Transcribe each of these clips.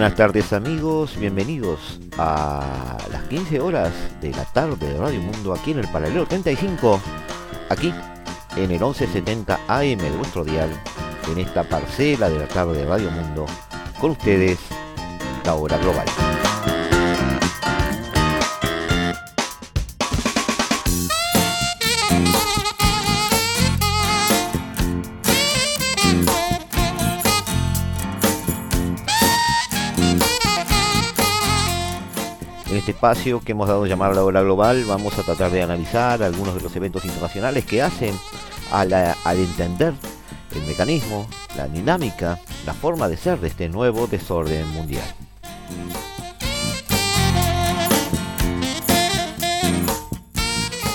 Buenas tardes amigos, bienvenidos a las 15 horas de la tarde de Radio Mundo aquí en el Paralelo 35, aquí en el 1170 AM de vuestro dial, en esta parcela de la tarde de Radio Mundo, con ustedes, la hora global. Espacio que hemos dado a llamar la hora global vamos a tratar de analizar algunos de los eventos internacionales que hacen al entender el mecanismo, la dinámica, la forma de ser de este nuevo desorden mundial.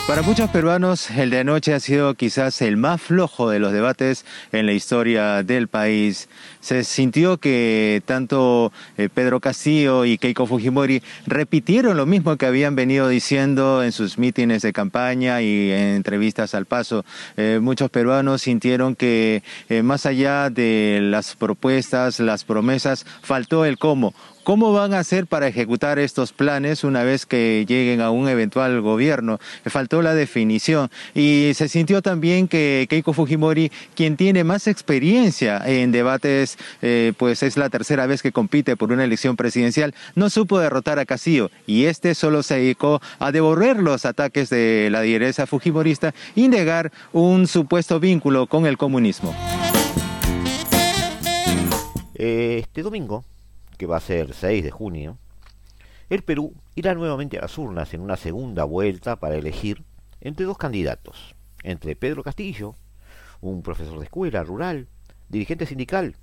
Para muchos peruanos, el de anoche ha sido quizás el más flojo de los debates en la historia del país. Se sintió que tanto eh, Pedro Castillo y Keiko Fujimori repitieron lo mismo que habían venido diciendo en sus mítines de campaña y en entrevistas al paso. Eh, muchos peruanos sintieron que eh, más allá de las propuestas, las promesas, faltó el cómo. ¿Cómo van a hacer para ejecutar estos planes una vez que lleguen a un eventual gobierno? Faltó la definición y se sintió también que Keiko Fujimori, quien tiene más experiencia en debates, eh, pues es la tercera vez que compite por una elección presidencial, no supo derrotar a Castillo y este solo se dedicó a devolver los ataques de la dirigencia fujimorista y negar un supuesto vínculo con el comunismo. Este domingo que va a ser 6 de junio, el Perú irá nuevamente a las urnas en una segunda vuelta para elegir entre dos candidatos, entre Pedro Castillo, un profesor de escuela rural, dirigente sindical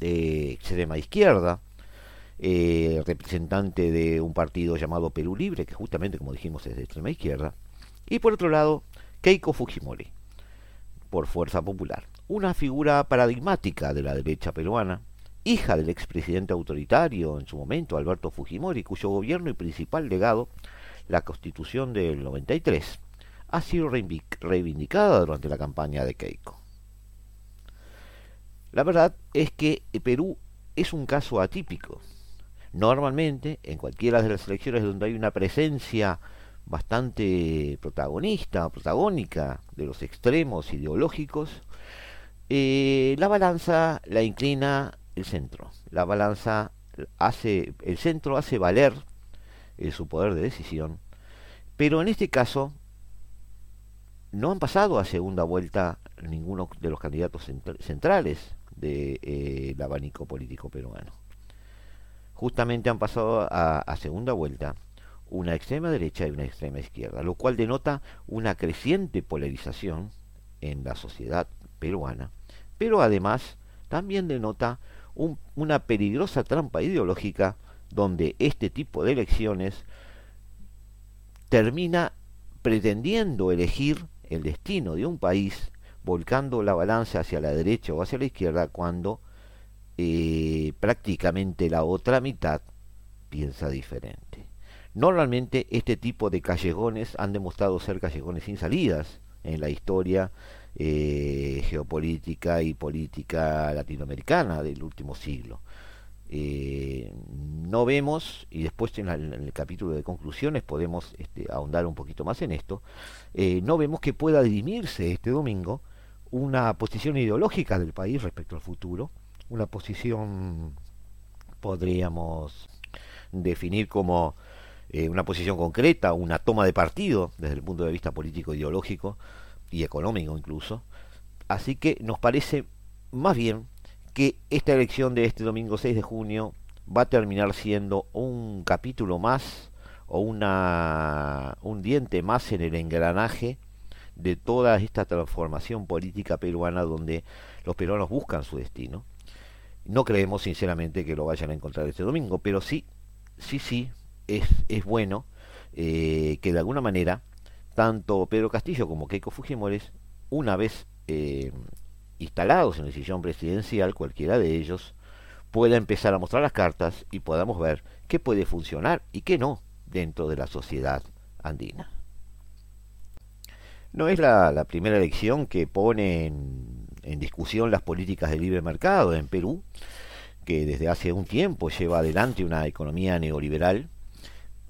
de extrema izquierda, eh, representante de un partido llamado Perú Libre, que justamente, como dijimos, es de extrema izquierda, y por otro lado, Keiko Fujimori, por Fuerza Popular, una figura paradigmática de la derecha peruana, hija del expresidente autoritario en su momento, Alberto Fujimori, cuyo gobierno y principal legado, la Constitución del 93, ha sido reivindicada durante la campaña de Keiko. La verdad es que Perú es un caso atípico. Normalmente, en cualquiera de las elecciones donde hay una presencia bastante protagonista protagónica de los extremos ideológicos, eh, la balanza la inclina el centro. La balanza hace, el centro hace valer eh, su poder de decisión, pero en este caso no han pasado a segunda vuelta ninguno de los candidatos centrales del de, eh, abanico político peruano. Justamente han pasado a, a segunda vuelta una extrema derecha y una extrema izquierda, lo cual denota una creciente polarización en la sociedad peruana, pero además también denota una peligrosa trampa ideológica donde este tipo de elecciones termina pretendiendo elegir el destino de un país volcando la balanza hacia la derecha o hacia la izquierda cuando eh, prácticamente la otra mitad piensa diferente. Normalmente este tipo de callejones han demostrado ser callejones sin salidas en la historia eh, geopolítica y política latinoamericana del último siglo. Eh, no vemos, y después en, el capítulo de conclusiones podemos este, ahondar un poquito más en esto, eh, no vemos que pueda dirimirse este domingo una posición ideológica del país respecto al futuro, una posición podríamos definir como una posición concreta, una toma de partido desde el punto de vista político ideológico y económico incluso. Así que nos parece más bien que esta elección de este domingo 6 de junio va a terminar siendo un capítulo más o una, un diente más en el engranaje de toda esta transformación política peruana donde los peruanos buscan su destino. No creemos sinceramente que lo vayan a encontrar este domingo, pero sí, sí, sí, es, es bueno eh, que de alguna manera tanto Pedro Castillo como Keiko Fujimori, una vez eh, instalados en el sillón presidencial, cualquiera de ellos, pueda empezar a mostrar las cartas y podamos ver qué puede funcionar y qué no dentro de la sociedad andina. No es la, primera elección que pone en, en, discusión las políticas de libre mercado en Perú, que desde hace un tiempo lleva adelante una economía neoliberal,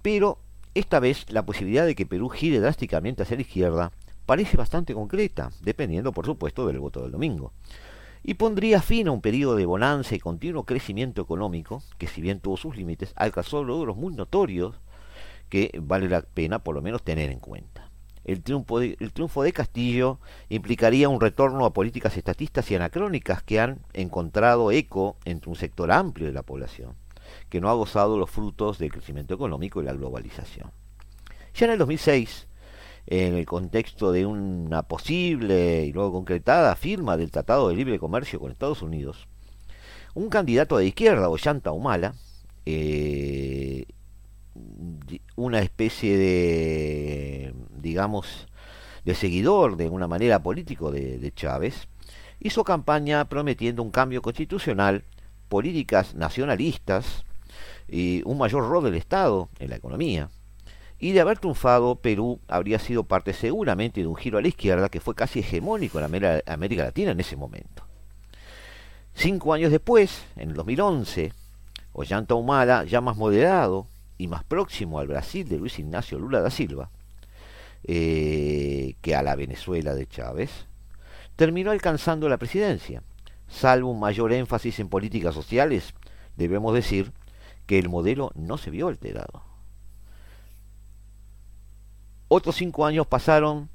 pero esta vez la posibilidad de que Perú gire drásticamente hacia la izquierda parece bastante concreta, dependiendo por supuesto del voto del domingo y pondría fin a un periodo de bonanza y continuo crecimiento económico, que si bien tuvo sus límites, alcanzó logros muy notorios que vale la pena por lo menos tener en cuenta. El triunfo, de, el triunfo de Castillo implicaría un retorno a políticas estatistas y anacrónicas que han encontrado eco entre un sector amplio de la población, que no ha gozado los frutos del crecimiento económico y la globalización. Ya en el 2006, en el contexto de una posible y luego concretada firma del Tratado de Libre Comercio con Estados Unidos, un candidato de izquierda, Ollanta Humala, eh, una especie de, digamos, de seguidor de una manera político de, de Chávez, hizo campaña prometiendo un cambio constitucional, políticas nacionalistas y un mayor rol del Estado en la economía y de haber triunfado, Perú habría sido parte seguramente de un giro a la izquierda que fue casi hegemónico en América Latina en ese momento. Cinco años después, en el 2011, Ollanta Humala, ya más moderado y más próximo al Brasil de Luis Ignacio Lula da Silva, eh, que a la Venezuela de Chávez, terminó alcanzando la presidencia. Salvo un mayor énfasis en políticas sociales, debemos decir que el modelo no se vio alterado. Otros cinco años pasaron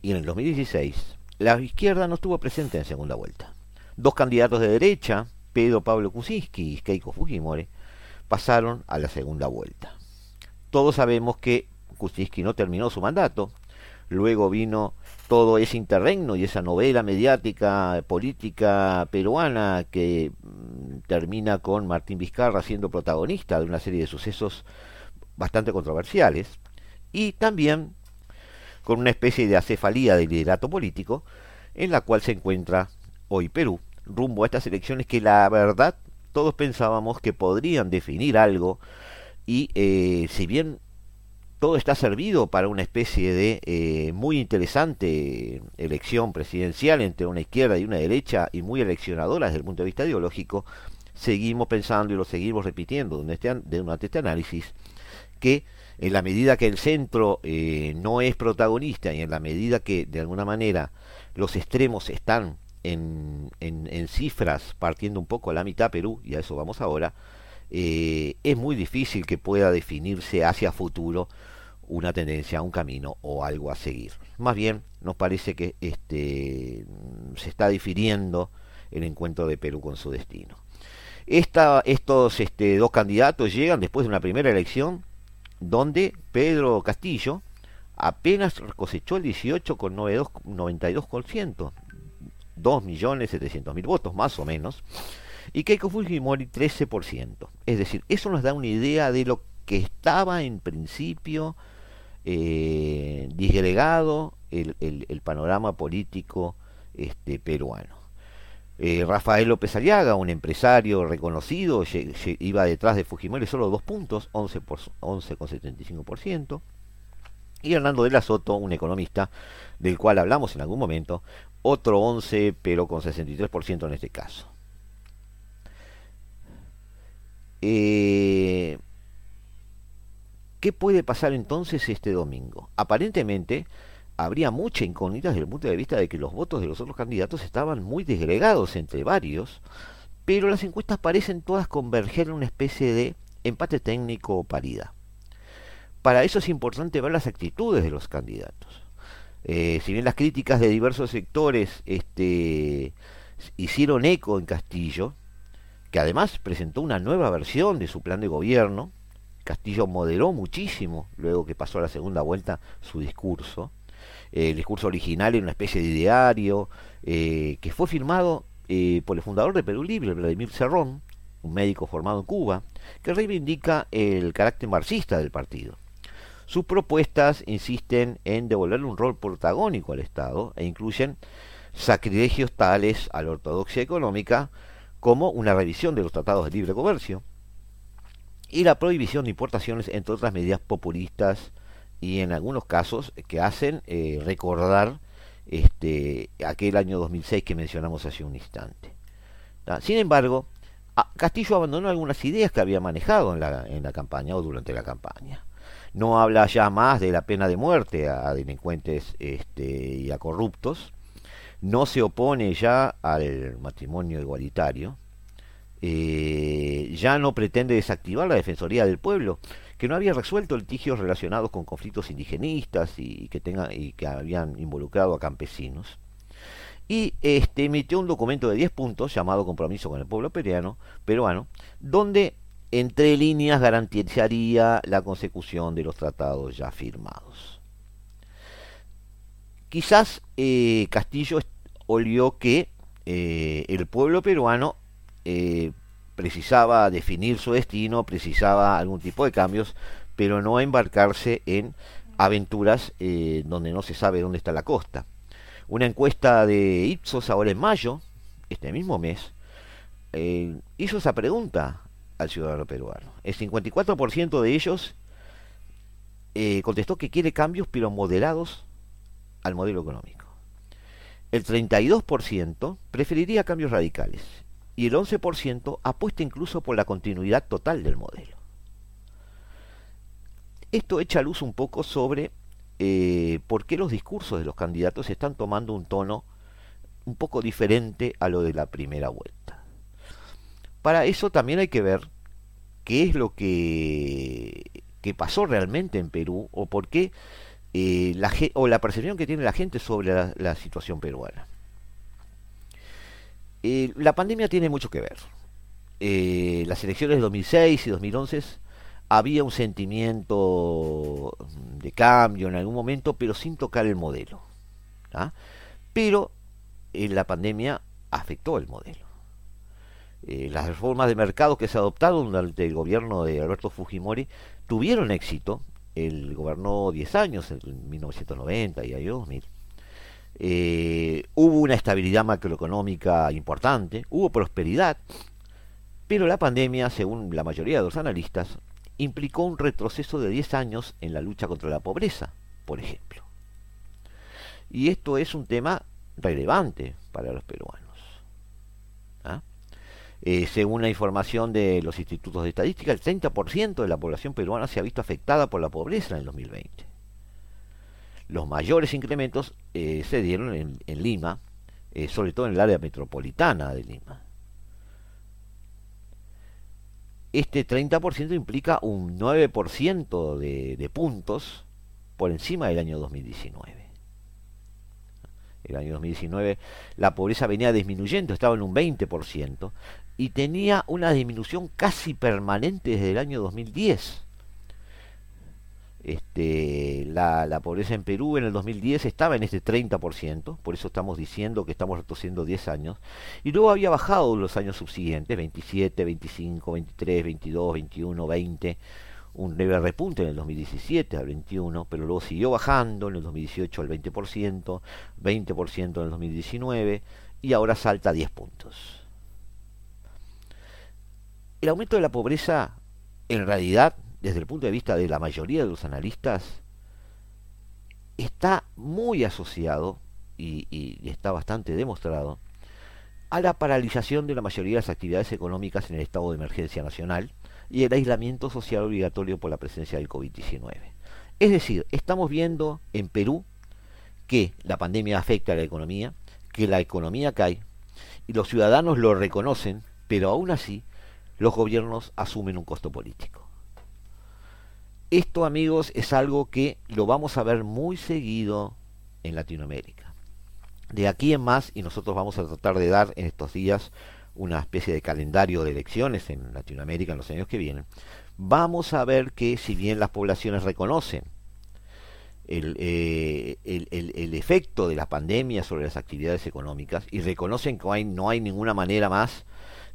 y en el 2016 la izquierda no estuvo presente en segunda vuelta. Dos candidatos de derecha, Pedro Pablo Kuczynski y Keiko Fujimori, pasaron a la segunda vuelta. Todos sabemos que Kuczynski no terminó su mandato, luego vino todo ese interregno y esa novela mediática política peruana que mm, termina con Martín Vizcarra siendo protagonista de una serie de sucesos bastante controversiales, y también con una especie de acefalía de liderato político en la cual se encuentra hoy Perú, rumbo a estas elecciones que la verdad todos pensábamos que podrían definir algo y eh, si bien todo está servido para una especie de eh, muy interesante elección presidencial entre una izquierda y una derecha y muy eleccionadora desde el punto de vista ideológico, seguimos pensando y lo seguimos repitiendo durante este análisis que en la medida que el centro eh, no es protagonista y en la medida que de alguna manera los extremos están en, en, cifras partiendo un poco a la mitad Perú, y a eso vamos ahora, eh, es muy difícil que pueda definirse hacia futuro una tendencia, un camino o algo a seguir. Más bien nos parece que este, se está difiriendo el encuentro de Perú con su destino. Estos este, dos candidatos llegan después de una primera elección donde Pedro Castillo apenas cosechó el 18,92%, 2.700.000 votos más o menos, y Keiko Fujimori 13%. Es decir, eso nos da una idea de lo que estaba en principio eh, disgregado el, el, panorama político este, peruano. Eh, Rafael López Aliaga, un empresario reconocido, iba detrás de Fujimori solo dos puntos, 11,75%. y Hernando de la Soto, un economista del cual hablamos en algún momento, otro 11, pero con 63% en este caso. Eh, ¿Qué puede pasar entonces este domingo? Aparentemente, habría mucha incógnita desde el punto de vista de que los votos de los otros candidatos estaban muy desgregados entre varios, pero las encuestas parecen todas converger en una especie de empate técnico o paridad. Para eso es importante ver las actitudes de los candidatos. Eh, si bien las críticas de diversos sectores este, hicieron eco en Castillo, que además presentó una nueva versión de su plan de gobierno, Castillo moderó muchísimo, luego que pasó a la segunda vuelta, su discurso, el discurso original en una especie de diario eh, que fue firmado eh, por el fundador de Perú Libre, Vladimir Cerrón, un médico formado en Cuba, que reivindica el carácter marxista del partido. Sus propuestas insisten en devolverle un rol protagónico al Estado e incluyen sacrilegios tales a la ortodoxia económica como una revisión de los tratados de libre comercio y la prohibición de importaciones, entre otras medidas populistas y en algunos casos que hacen eh, recordar este, aquel año 2006 que mencionamos hace un instante. Sin embargo, Castillo abandonó algunas ideas que había manejado en la, en la campaña o durante la campaña. No habla ya más de la pena de muerte a delincuentes este, y a corruptos. No se opone ya al matrimonio igualitario. Eh, ya no pretende desactivar la Defensoría del Pueblo, que no había resuelto litigios relacionados con conflictos indigenistas y que, y que habían involucrado a campesinos y este, emitió un documento de 10 puntos llamado Compromiso con el Pueblo Peruano, peruano donde entre líneas garantizaría la consecución de los tratados ya firmados. Quizás eh, Castillo olió que eh, el pueblo peruano eh, precisaba definir su destino, precisaba algún tipo de cambios, pero no embarcarse en aventuras donde no se sabe dónde está la costa. Una encuesta de Ipsos ahora en mayo, este mismo mes, eh, hizo esa pregunta al ciudadano peruano. El 54% de ellos eh, contestó que quiere cambios pero moderados al modelo económico. El 32% preferiría cambios radicales y el 11% apuesta incluso por la continuidad total del modelo. Esto echa luz un poco sobre eh, por qué los discursos de los candidatos están tomando un tono un poco diferente a lo de la primera vuelta. Para eso también hay que ver qué es lo que, que pasó realmente en Perú o por qué eh, la, o la percepción que tiene la gente sobre la, situación peruana. Eh, la pandemia tiene mucho que ver. las elecciones de 2006 y 2011 había un sentimiento de cambio en algún momento, pero sin tocar el modelo. ¿ah? Pero eh, la pandemia afectó el modelo. Eh, las reformas de mercado que se adoptaron durante el gobierno de Alberto Fujimori tuvieron éxito. Él gobernó 10 años, en 1990 y año 2000. Eh, hubo una estabilidad macroeconómica importante, hubo prosperidad, pero la pandemia, según la mayoría de los analistas, implicó un retroceso de 10 años en la lucha contra la pobreza, por ejemplo. Y esto es un tema relevante para los peruanos. ¿ah? Eh, según la información de los institutos de estadística, el 30% de la población peruana se ha visto afectada por la pobreza en el 2020. Los mayores incrementos eh, se dieron en, Lima, eh, sobre todo en el área metropolitana de Lima este 30% implica un 9% de, de puntos por encima del año 2019. El año 2019 la pobreza venía disminuyendo, estaba en un 20% y tenía una disminución casi permanente desde el año 2010. Este, la, pobreza en Perú en el 2010 estaba en este 30%, por eso estamos diciendo que estamos retrocediendo 10 años, y luego había bajado los años subsiguientes, 27, 25, 23, 22, 21, 20, un leve repunte en el 2017 al 21, pero luego siguió bajando en el 2018 al 20%, 20% en el 2019 y ahora salta a 10 puntos. El aumento de la pobreza en realidad desde el punto de vista de la mayoría de los analistas, está muy asociado y, está bastante demostrado a la paralización de la mayoría de las actividades económicas en el estado de emergencia nacional y el aislamiento social obligatorio por la presencia del COVID-19. Es decir, estamos viendo en Perú que la pandemia afecta a la economía, que la economía cae y los ciudadanos lo reconocen, pero aún así los gobiernos asumen un costo político. Esto, amigos, es algo que lo vamos a ver muy seguido en Latinoamérica. De aquí en más, y nosotros vamos a tratar de dar en estos días una especie de calendario de elecciones en Latinoamérica en los años que vienen, vamos a ver que si bien las poblaciones reconocen el, eh, el, efecto de la pandemia sobre las actividades económicas y reconocen que no hay ninguna manera más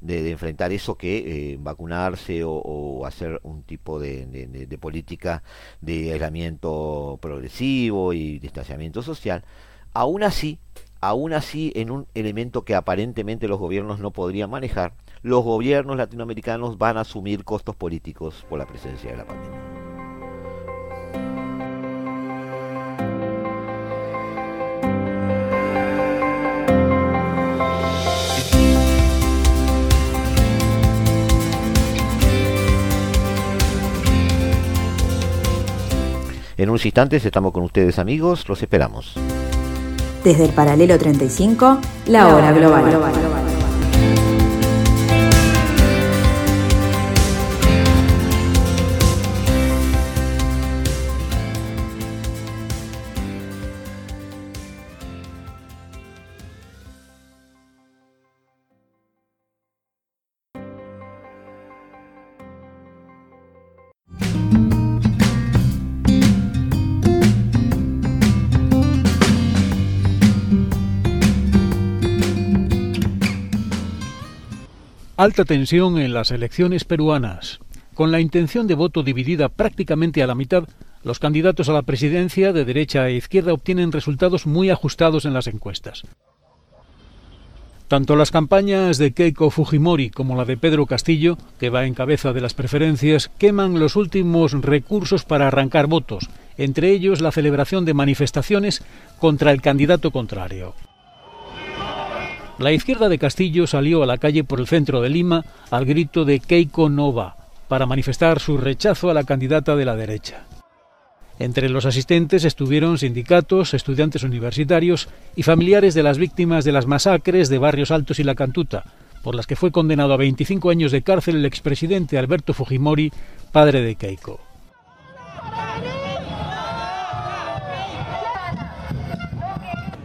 de, enfrentar eso que eh, vacunarse o, hacer un tipo de, de, política de aislamiento progresivo y distanciamiento social. Aún así, aún así, en un elemento que aparentemente los gobiernos no podrían manejar, los gobiernos latinoamericanos van a asumir costos políticos por la presencia de la pandemia. En unos instantes estamos con ustedes amigos, los esperamos. Desde el paralelo 35, la hora global. Alta tensión en las elecciones peruanas. Con la intención de voto dividida prácticamente a la mitad, los candidatos a la presidencia de derecha e izquierda obtienen resultados muy ajustados en las encuestas. Tanto las campañas de Keiko Fujimori como la de Pedro Castillo, que va en cabeza de las preferencias, queman los últimos recursos para arrancar votos, entre ellos la celebración de manifestaciones contra el candidato contrario. La izquierda de Castillo salió a la calle por el centro de Lima al grito de Keiko Nova para manifestar su rechazo a la candidata de la derecha. Entre los asistentes estuvieron sindicatos, estudiantes universitarios y familiares de las víctimas de las masacres de Barrios Altos y La Cantuta, por las que fue condenado a 25 años de cárcel el expresidente Alberto Fujimori, padre de Keiko.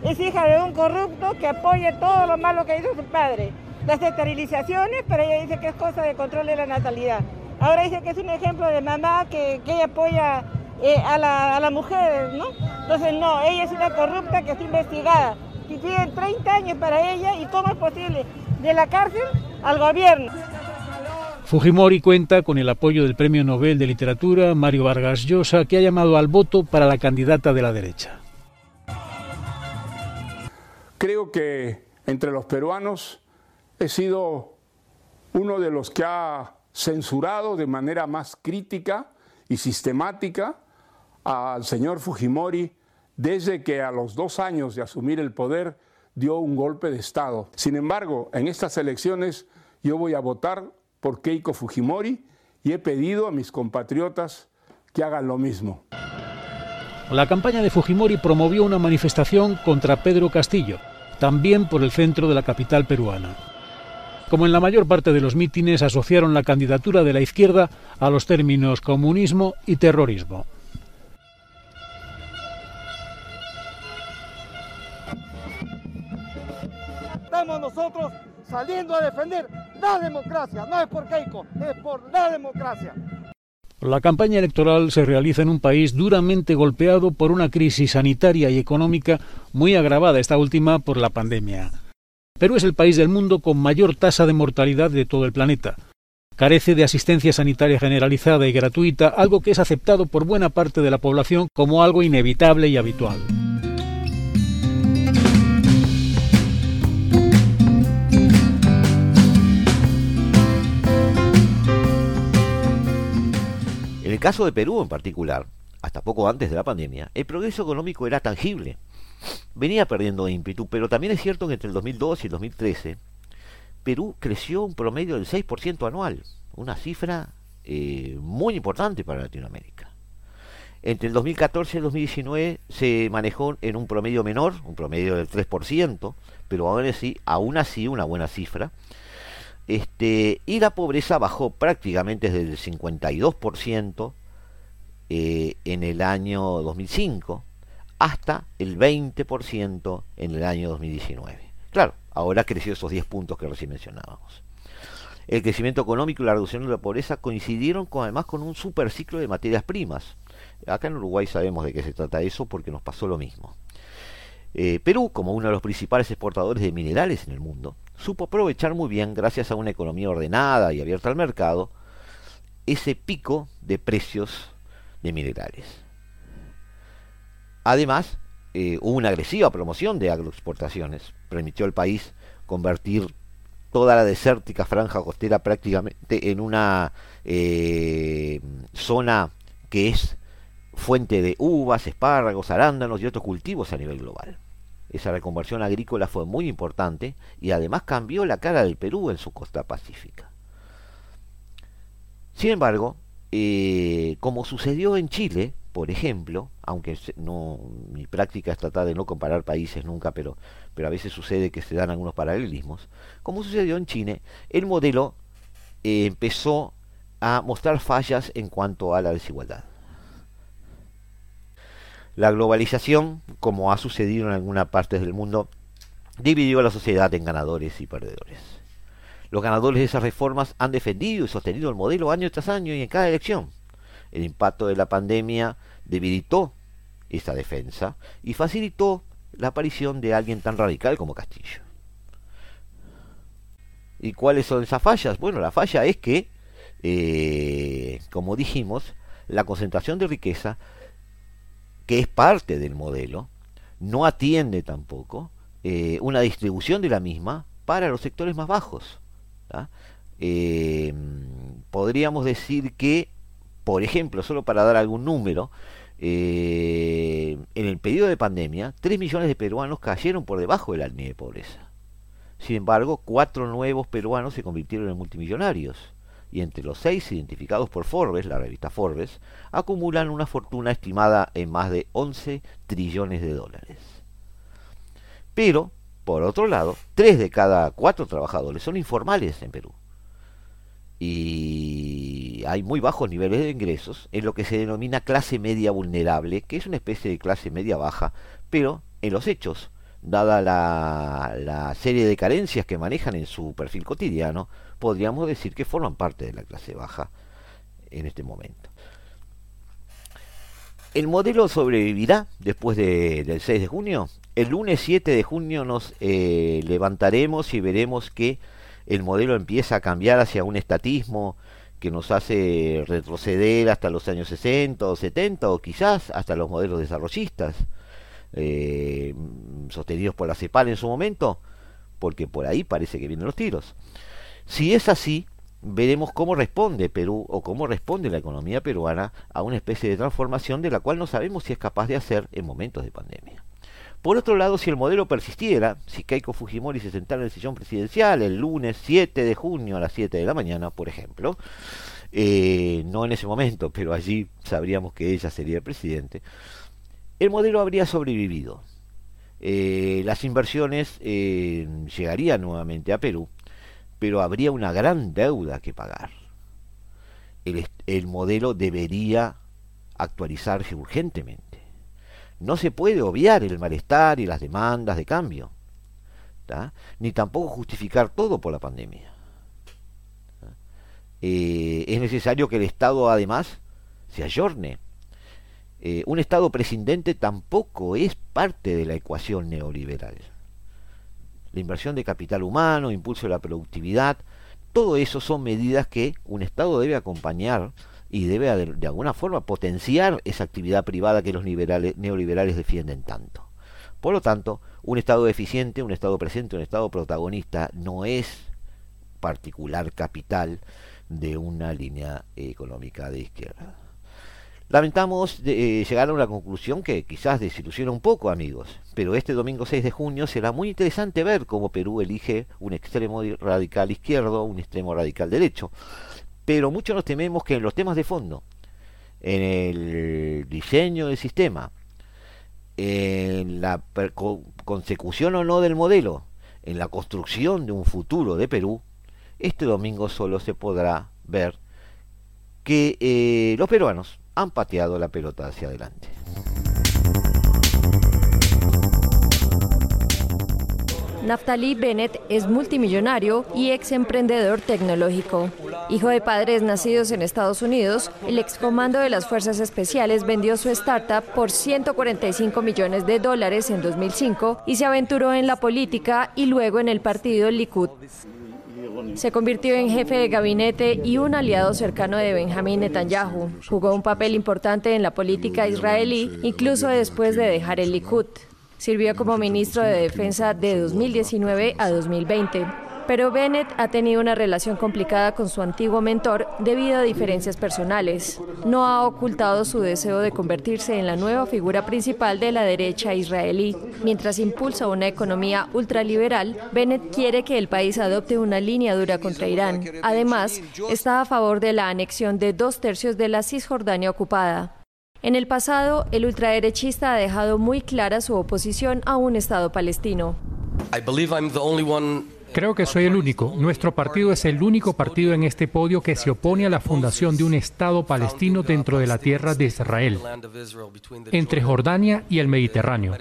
Es hija de un corrupto que apoya todo lo malo que hizo su padre. Las esterilizaciones, pero ella dice que es cosa de control de la natalidad. Ahora dice que es un ejemplo de mamá que, ella apoya eh, a, la, a las mujeres, ¿no? Entonces, no, ella es una corrupta que está investigada. Y tienen 30 años para ella, ¿y cómo es posible? De la cárcel al gobierno. Fujimori cuenta con el apoyo del Premio Nobel de Literatura Mario Vargas Llosa, que ha llamado al voto para la candidata de la derecha. Que entre los peruanos he sido uno de los que ha censurado de manera más crítica y sistemática al señor Fujimori desde que a los dos años de asumir el poder dio un golpe de Estado. Sin embargo, en estas elecciones yo voy a votar por Keiko Fujimori y he pedido a mis compatriotas que hagan lo mismo. La campaña de Fujimori promovió una manifestación contra Pedro Castillo, también por el centro de la capital peruana. Como en la mayor parte de los mítines asociaron la candidatura de la izquierda a los términos comunismo y terrorismo. Estamos nosotros saliendo a defender la democracia, no es por Keiko, es por la democracia. La campaña electoral se realiza en un país duramente golpeado por una crisis sanitaria y económica muy agravada, esta última por la pandemia. Perú es el país del mundo con mayor tasa de mortalidad de todo el planeta. Carece de asistencia sanitaria generalizada y gratuita, algo que es aceptado por buena parte de la población como algo inevitable y habitual. Caso de Perú en particular, hasta poco antes de la pandemia, el progreso económico era tangible. Venía perdiendo ímpetu, pero también es cierto que entre el 2002 y el 2013, Perú creció un promedio del 6% anual, una cifra eh, muy importante para Latinoamérica. Entre el 2014 y el 2019 se manejó en un promedio menor, un promedio del 3%, pero aún así, aún así una buena cifra, este, y la pobreza bajó prácticamente desde el 52% eh, en el año 2005 hasta el 20% en el año 2019. Claro, ahora creció esos 10 puntos que recién mencionábamos. El crecimiento económico y la reducción de la pobreza coincidieron con, además con un superciclo de materias primas. Acá en Uruguay sabemos de qué se trata eso porque nos pasó lo mismo. Eh, Perú, como uno de los principales exportadores de minerales en el mundo, supo aprovechar muy bien, gracias a una economía ordenada y abierta al mercado, ese pico de precios de minerales. Además, eh, hubo una agresiva promoción de agroexportaciones, permitió al país convertir toda la desértica franja costera prácticamente en una eh, zona que es fuente de uvas, espárragos, arándanos y otros cultivos a nivel global. Esa reconversión agrícola fue muy importante y además cambió la cara del Perú en su costa pacífica. Sin embargo, eh, como sucedió en Chile, por ejemplo, aunque no, mi práctica es tratar de no comparar países nunca, pero, pero a veces sucede que se dan algunos paralelismos, como sucedió en Chile, el modelo eh, empezó a mostrar fallas en cuanto a la desigualdad. La globalización, como ha sucedido en algunas partes del mundo, dividió a la sociedad en ganadores y perdedores. Los ganadores de esas reformas han defendido y sostenido el modelo año tras año y en cada elección. El impacto de la pandemia debilitó esa defensa y facilitó la aparición de alguien tan radical como Castillo. ¿Y cuáles son esas fallas? Bueno, la falla es que, eh, como dijimos, la concentración de riqueza que es parte del modelo, no atiende tampoco eh, una distribución de la misma para los sectores más bajos. Eh, podríamos decir que, por ejemplo, solo para dar algún número, eh, en el periodo de pandemia, 3 millones de peruanos cayeron por debajo de la línea de pobreza. Sin embargo, cuatro nuevos peruanos se convirtieron en multimillonarios y entre los seis identificados por Forbes, la revista Forbes, acumulan una fortuna estimada en más de 11 trillones de dólares. Pero, por otro lado, tres de cada cuatro trabajadores son informales en Perú. Y hay muy bajos niveles de ingresos en lo que se denomina clase media vulnerable, que es una especie de clase media baja, pero en los hechos, dada la, la serie de carencias que manejan en su perfil cotidiano, podríamos decir que forman parte de la clase baja en este momento. El modelo sobrevivirá después del 6 de junio. El lunes 7 de junio nos eh, levantaremos y veremos que el modelo empieza a cambiar hacia un estatismo que nos hace retroceder hasta los años 60 o 70 o quizás hasta los modelos desarrollistas eh, sostenidos por la CEPAL en su momento, porque por ahí parece que vienen los tiros. Si es así, veremos cómo responde Perú o cómo responde la economía peruana a una especie de transformación de la cual no sabemos si es capaz de hacer en momentos de pandemia. Por otro lado, si el modelo persistiera, si Keiko Fujimori se sentara en el sillón presidencial el lunes 7 de junio a las 7 de la mañana, por ejemplo, eh, no en ese momento, pero allí sabríamos que ella sería el presidente, el modelo habría sobrevivido. Eh, las inversiones eh, llegarían nuevamente a Perú pero habría una gran deuda que pagar. El, modelo debería actualizarse urgentemente. No se puede obviar el malestar y las demandas de cambio, ni tampoco justificar todo por la pandemia. Eh, es necesario que el Estado además se ayorne. Eh, un Estado prescindente tampoco es parte de la ecuación neoliberal la inversión de capital humano, impulso de la productividad, todo eso son medidas que un Estado debe acompañar y debe de, alguna forma potenciar esa actividad privada que los neoliberales defienden tanto. Por lo tanto, un Estado eficiente, un Estado presente, un Estado protagonista no es particular capital de una línea económica de izquierda. Lamentamos eh, llegar a una conclusión que quizás desilusiona un poco, amigos, pero este domingo 6 de junio será muy interesante ver cómo Perú elige un extremo radical izquierdo, un extremo radical derecho. Pero muchos nos tememos que en los temas de fondo, en el diseño del sistema, en la consecución o no del modelo, en la construcción de un futuro de Perú, este domingo solo se podrá ver que eh, los peruanos han pateado la pelota hacia adelante. Naftali Bennett es multimillonario y ex emprendedor tecnológico. Hijo de padres nacidos en Estados Unidos, el excomando de las Fuerzas Especiales vendió su startup por 145 millones de dólares en 2005 y se aventuró en la política y luego en el partido Likud. Se convirtió en jefe de gabinete y un aliado cercano de Benjamín Netanyahu. Jugó un papel importante en la política israelí, incluso después de dejar el Likud. Sirvió como ministro de Defensa de 2019 a 2020. Pero Bennett ha tenido una relación complicada con su antiguo mentor debido a diferencias personales. No ha ocultado su deseo de convertirse en la nueva figura principal de la derecha israelí. Mientras impulsa una economía ultraliberal, Bennett quiere que el país adopte una línea dura contra Irán. Además, está a favor de la anexión de dos tercios de la Cisjordania ocupada. En el pasado, el ultraderechista ha dejado muy clara su oposición a un Estado palestino. Creo que soy el único. Nuestro partido es el único partido en este podio que se opone a la fundación de un Estado palestino dentro de la tierra de Israel, entre Jordania y el Mediterráneo.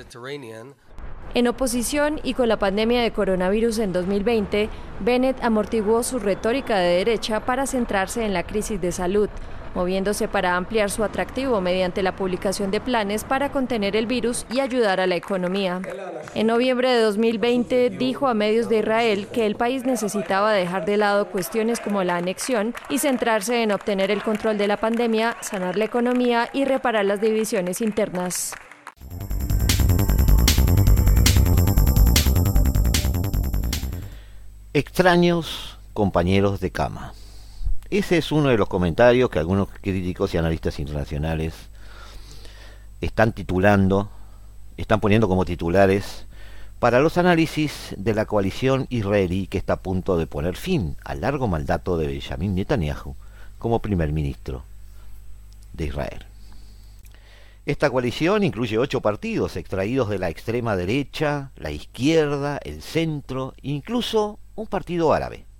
En oposición y con la pandemia de coronavirus en 2020, Bennett amortiguó su retórica de derecha para centrarse en la crisis de salud, moviéndose para ampliar su atractivo mediante la publicación de planes para contener el virus y ayudar a la economía. En noviembre de 2020 dijo a medios de Israel que el país necesitaba dejar de lado cuestiones como la anexión y centrarse en obtener el control de la pandemia, sanar la economía y reparar las divisiones internas. Extraños compañeros de cama. Ese es uno de los comentarios que algunos críticos y analistas internacionales están titulando, están poniendo como titulares para los análisis de la coalición israelí que está a punto de poner fin al largo mandato de Benjamin Netanyahu como primer ministro de Israel. Esta coalición incluye ocho partidos extraídos de la extrema derecha, la izquierda, el centro, incluso un partido árabe.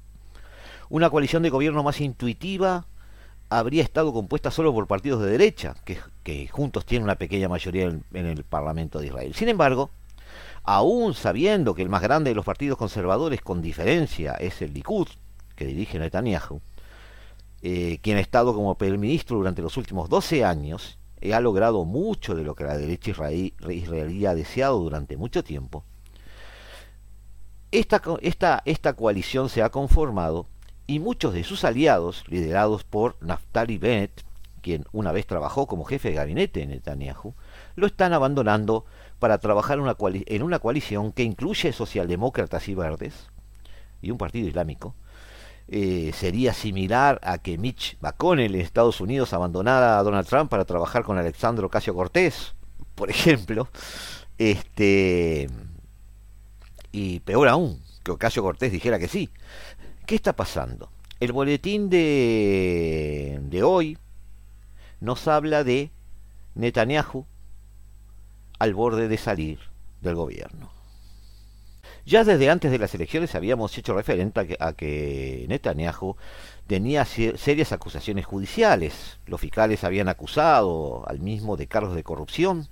Una coalición de gobierno más intuitiva habría estado compuesta solo por partidos de derecha, que, juntos tienen una pequeña mayoría en, el Parlamento de Israel. Sin embargo, aún sabiendo que el más grande de los partidos conservadores con diferencia es el Likud, que dirige Netanyahu, eh, quien ha estado como primer ministro durante los últimos 12 años, y ha logrado mucho de lo que la derecha israelí, ha deseado durante mucho tiempo, esta coalición se ha conformado y muchos de sus aliados, liderados por Naftali Bennett, quien una vez trabajó como jefe de gabinete en Netanyahu, lo están abandonando para trabajar en una coalición que incluye socialdemócratas y verdes y un partido islámico. Eh, sería similar a que Mitch McConnell en Estados Unidos abandonara a Donald Trump para trabajar con Alexandro Casio Cortés, por ejemplo. Este, y peor aún, que Ocasio Cortés dijera que sí. ¿Qué está pasando? El boletín de, de hoy nos habla de Netanyahu al borde de salir del gobierno. Ya desde antes de las elecciones habíamos hecho referente a que, Netanyahu tenía serias acusaciones judiciales. Los fiscales habían acusado al mismo de cargos de corrupción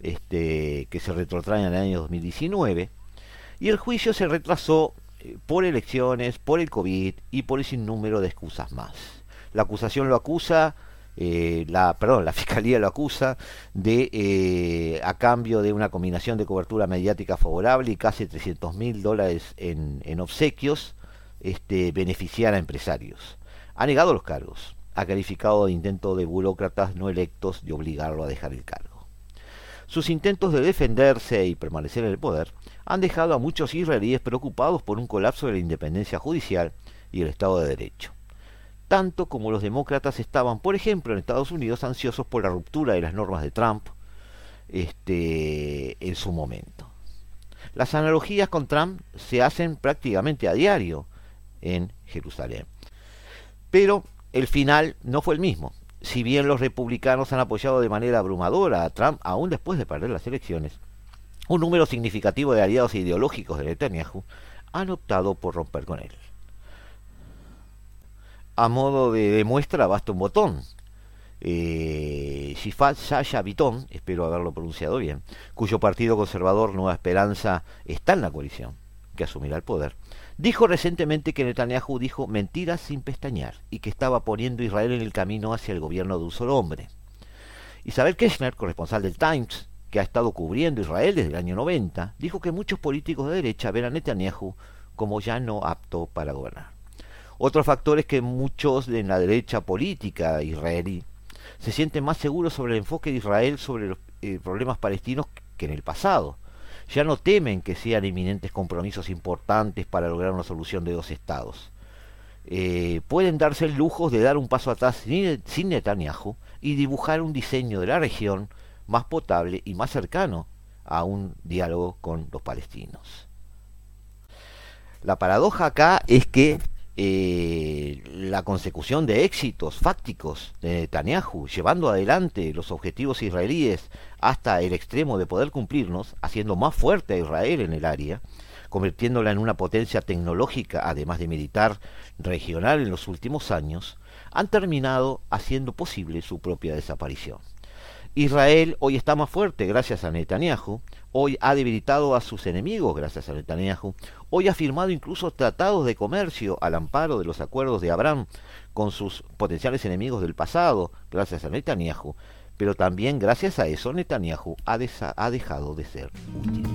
este, que se retrotraen en el año 2019 y el juicio se retrasó por elecciones, por el COVID y por ese número de excusas más. La acusación lo acusa, eh, la, perdón, la fiscalía lo acusa de, eh, a cambio de una combinación de cobertura mediática favorable y casi 300 mil dólares en, en, obsequios, este, beneficiar a empresarios. Ha negado los cargos, ha calificado de intento de burócratas no electos de obligarlo a dejar el cargo. Sus intentos de defenderse y permanecer en el poder han dejado a muchos israelíes preocupados por un colapso de la independencia judicial y el Estado de Derecho. Tanto como los demócratas estaban, por ejemplo, en Estados Unidos ansiosos por la ruptura de las normas de Trump este, en su momento. Las analogías con Trump se hacen prácticamente a diario en Jerusalén. Pero el final no fue el mismo. Si bien los republicanos han apoyado de manera abrumadora a Trump aún después de perder las elecciones, un número significativo de aliados ideológicos de Netanyahu han optado por romper con él. A modo de, muestra basta un botón. Eh, Shifat Shaya Bitón, espero haberlo pronunciado bien, cuyo partido conservador Nueva Esperanza está en la coalición, que asumirá el poder, dijo recientemente que Netanyahu dijo mentiras sin pestañear y que estaba poniendo a Israel en el camino hacia el gobierno de un solo hombre. Isabel Keshner, corresponsal del Times, que ha estado cubriendo Israel desde el año 90, dijo que muchos políticos de derecha ven a Netanyahu como ya no apto para gobernar. Otro factor es que muchos de la derecha política israelí se sienten más seguros sobre el enfoque de Israel sobre los eh, problemas palestinos que en el pasado. Ya no temen que sean inminentes compromisos importantes para lograr una solución de dos estados. Eh, pueden darse el lujo de dar un paso atrás sin Netanyahu y dibujar un diseño de la región más potable y más cercano a un diálogo con los palestinos. La paradoja acá es que eh, la consecución de éxitos fácticos de Netanyahu, llevando adelante los objetivos israelíes hasta el extremo de poder cumplirnos, haciendo más fuerte a Israel en el área, convirtiéndola en una potencia tecnológica, además de militar, regional en los últimos años, han terminado haciendo posible su propia desaparición. Israel hoy está más fuerte gracias a Netanyahu, hoy ha debilitado a sus enemigos gracias a Netanyahu, hoy ha firmado incluso tratados de comercio al amparo de los acuerdos de Abraham con sus potenciales enemigos del pasado gracias a Netanyahu, pero también gracias a eso Netanyahu ha, dejado de ser útil.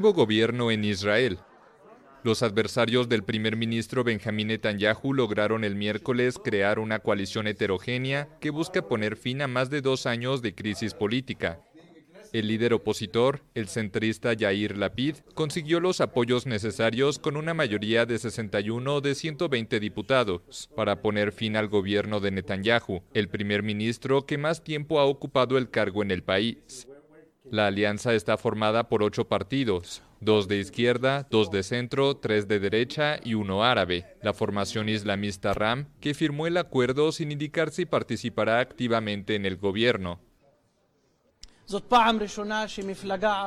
Nuevo gobierno en Israel. Los adversarios del primer ministro Benjamín Netanyahu lograron el miércoles crear una coalición heterogénea que busca poner fin a más de dos años de crisis política. El líder opositor, el centrista Yair Lapid, consiguió los apoyos necesarios con una mayoría de 61 de 120 diputados para poner fin al gobierno de Netanyahu, el primer ministro que más tiempo ha ocupado el cargo en el país. La alianza está formada por ocho partidos, dos de izquierda, dos de centro, tres de derecha y uno árabe. La formación islamista RAM, que firmó el acuerdo sin indicar si participará activamente en el gobierno.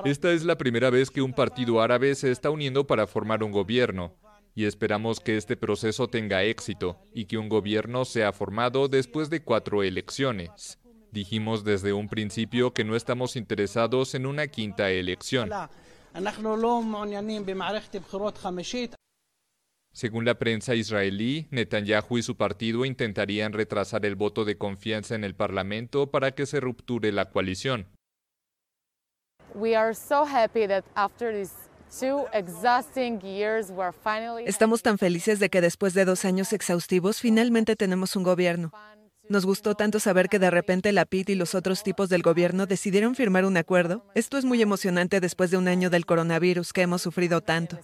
Esta es la primera vez que un partido árabe se está uniendo para formar un gobierno, y esperamos que este proceso tenga éxito y que un gobierno sea formado después de cuatro elecciones. Dijimos desde un principio que no estamos interesados en una quinta elección. Según la prensa israelí, Netanyahu y su partido intentarían retrasar el voto de confianza en el Parlamento para que se rupture la coalición. Estamos tan felices de que después de dos años exhaustivos finalmente tenemos un gobierno. Nos gustó tanto saber que de repente la PIT y los otros tipos del gobierno decidieron firmar un acuerdo. Esto es muy emocionante después de un año del coronavirus que hemos sufrido tanto.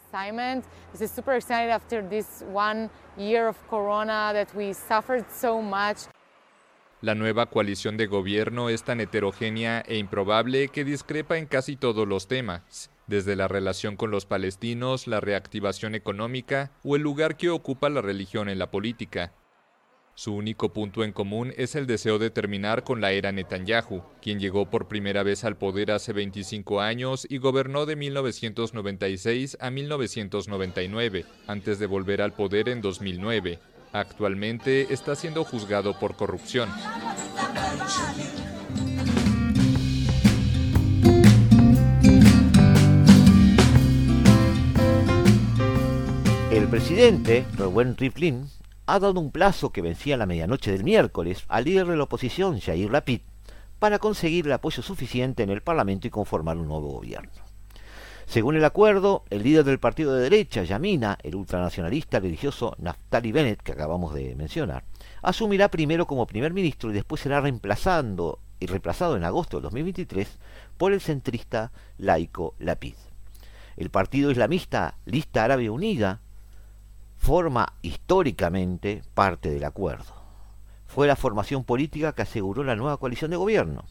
La nueva coalición de gobierno es tan heterogénea e improbable que discrepa en casi todos los temas, desde la relación con los palestinos, la reactivación económica o el lugar que ocupa la religión en la política. Su único punto en común es el deseo de terminar con la era Netanyahu, quien llegó por primera vez al poder hace 25 años y gobernó de 1996 a 1999, antes de volver al poder en 2009. Actualmente está siendo juzgado por corrupción. El presidente, Reuven Rivlin, ha dado un plazo que vencía la medianoche del miércoles al líder de la oposición, Jair Lapid, para conseguir el apoyo suficiente en el Parlamento y conformar un nuevo gobierno. Según el acuerdo, el líder del partido de derecha, Yamina, el ultranacionalista religioso Naftali Bennett, que acabamos de mencionar, asumirá primero como primer ministro y después será reemplazando y reemplazado en agosto de 2023 por el centrista laico Lapid. El partido islamista Lista Árabe Unida forma históricamente parte del acuerdo. Fue la formación política que aseguró la nueva coalición de gobierno.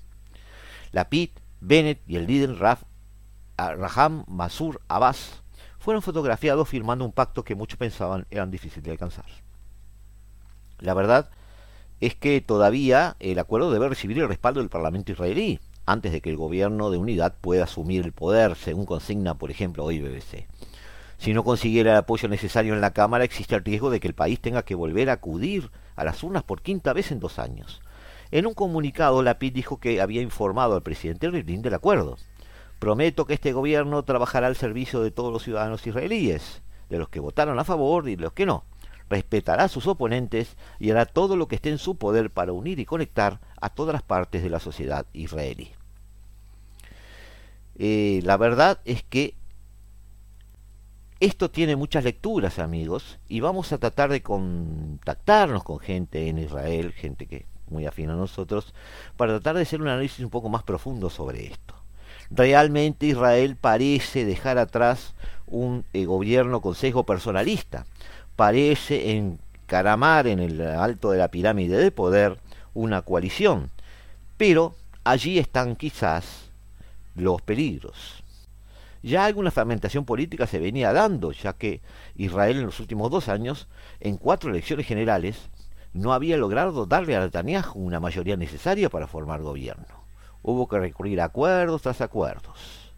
La PIT, Bennett y el líder Raf, Raham Masur Abbas fueron fotografiados firmando un pacto que muchos pensaban eran difícil de alcanzar. La verdad es que todavía el acuerdo debe recibir el respaldo del Parlamento israelí antes de que el gobierno de unidad pueda asumir el poder, según consigna, por ejemplo, hoy BBC. Si no consiguiera el apoyo necesario en la Cámara, existe el riesgo de que el país tenga que volver a acudir a las urnas por quinta vez en dos años. En un comunicado, Lapid dijo que había informado al presidente Rivlin del acuerdo. Prometo que este gobierno trabajará al servicio de todos los ciudadanos israelíes, de los que votaron a favor y de los que no. Respetará a sus oponentes y hará todo lo que esté en su poder para unir y conectar a todas las partes de la sociedad israelí. Eh, la verdad es que esto tiene muchas lecturas, amigos, y vamos a tratar de contactarnos con gente en Israel, gente que es muy afín a nosotros, para tratar de hacer un análisis un poco más profundo sobre esto. Realmente Israel parece dejar atrás un eh, gobierno consejo personalista, parece encaramar en el alto de la pirámide de poder una coalición, pero allí están quizás los peligros. Ya alguna fragmentación política se venía dando, ya que Israel en los últimos dos años, en cuatro elecciones generales, no había logrado darle a Netanyahu una mayoría necesaria para formar gobierno. Hubo que recurrir a acuerdos tras acuerdos.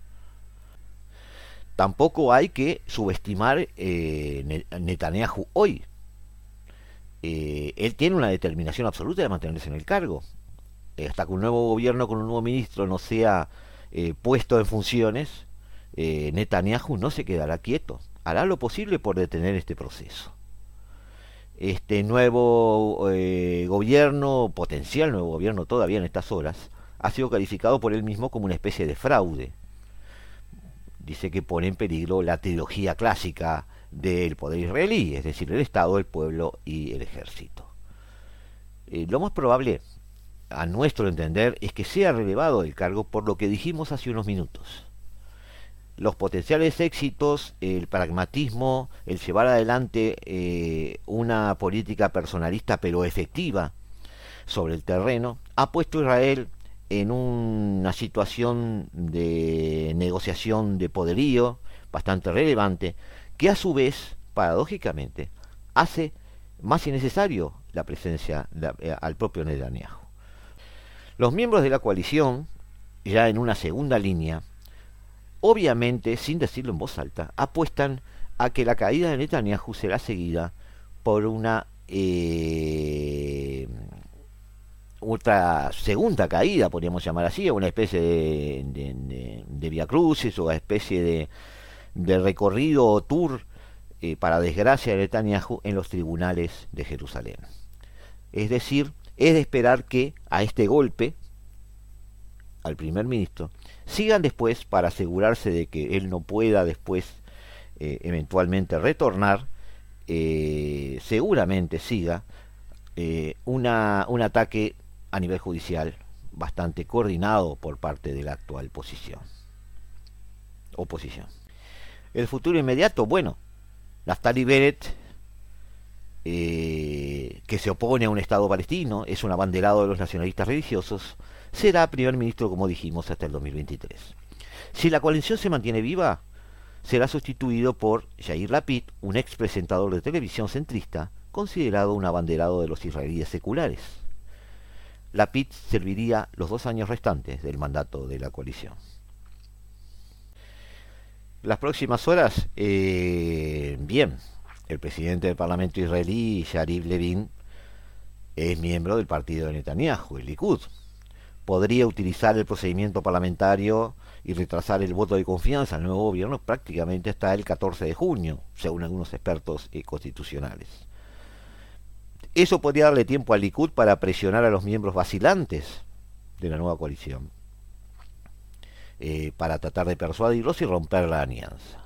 Tampoco hay que subestimar eh, Netanyahu hoy. Eh, él tiene una determinación absoluta de mantenerse en el cargo. hasta que un nuevo gobierno con un nuevo ministro no sea eh, puesto en funciones, eh, Netanyahu no se quedará quieto, hará lo posible por detener este proceso. Este nuevo eh, gobierno, potencial nuevo gobierno todavía en estas horas, ha sido calificado por él mismo como una especie de fraude. Dice que pone en peligro la trilogía clásica del poder israelí, es decir, el Estado, el pueblo y el ejército. lo más probable a nuestro entender, es que sea relevado el cargo por lo que dijimos hace unos minutos. Los potenciales éxitos, el pragmatismo, el llevar adelante eh, una política personalista pero efectiva sobre el terreno, ha puesto a Israel en una situación de negociación de poderío bastante relevante, que a su vez, paradójicamente, hace más innecesario la presencia eh, al propio Netanyahu. Los miembros de la coalición, ya en una segunda línea, obviamente, sin decirlo en voz alta, apuestan a que la caída de Netanyahu será seguida por una eh, otra segunda caída, podríamos llamar así, una especie de, de, via crucis o una especie de, de recorrido o tour eh, para desgracia de Netanyahu en los tribunales de Jerusalén. Es decir, es de esperar que a este golpe, al primer ministro, sigan después para asegurarse de que él no pueda después eh, eventualmente retornar, eh, seguramente siga eh, una, un ataque a nivel judicial bastante coordinado por parte de la actual posición. Oposición. El futuro inmediato, bueno, Naftali Bennett que se opone a un Estado palestino, es un abanderado de los nacionalistas religiosos, será primer ministro, como dijimos, hasta el 2023. Si la coalición se mantiene viva, será sustituido por Yair Lapid, un ex presentador de televisión centrista, considerado un abanderado de los israelíes seculares. Lapid serviría los dos años restantes del mandato de la coalición. Las próximas horas, eh, bien, el presidente del Parlamento israelí, Sharif Levin, es miembro del partido de Netanyahu, el Likud. Podría utilizar el procedimiento parlamentario y retrasar el voto de confianza al nuevo gobierno prácticamente hasta el 14 de junio, según algunos expertos eh, constitucionales. Eso podría darle tiempo al Likud para presionar a los miembros vacilantes de la nueva coalición, eh, para tratar de persuadirlos y romper la alianza.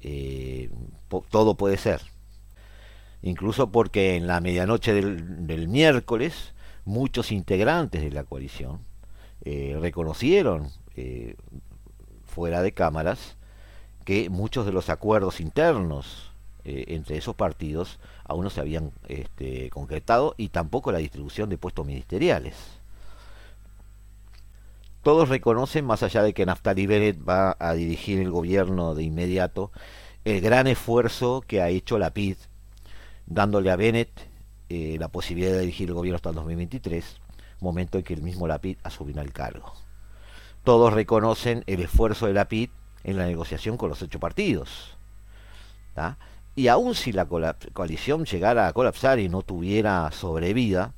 Eh, todo puede ser. Incluso porque en la medianoche del, miércoles muchos integrantes de la coalición eh, reconocieron eh, fuera de cámaras que muchos de los acuerdos internos entre esos partidos aún no se habían este, concretado y tampoco la distribución de puestos ministeriales. Todos reconocen, más allá de que Naftali Bennett va a dirigir el gobierno de inmediato, el gran esfuerzo que ha hecho la PID, dándole a Bennett eh, la posibilidad de dirigir el gobierno hasta el 2023, momento en que el mismo Lapid asumirá el cargo. Todos reconocen el esfuerzo de Lapid en la negociación con los ocho partidos. y aun si la coalición llegara a colapsar y no tuviera sobrevida,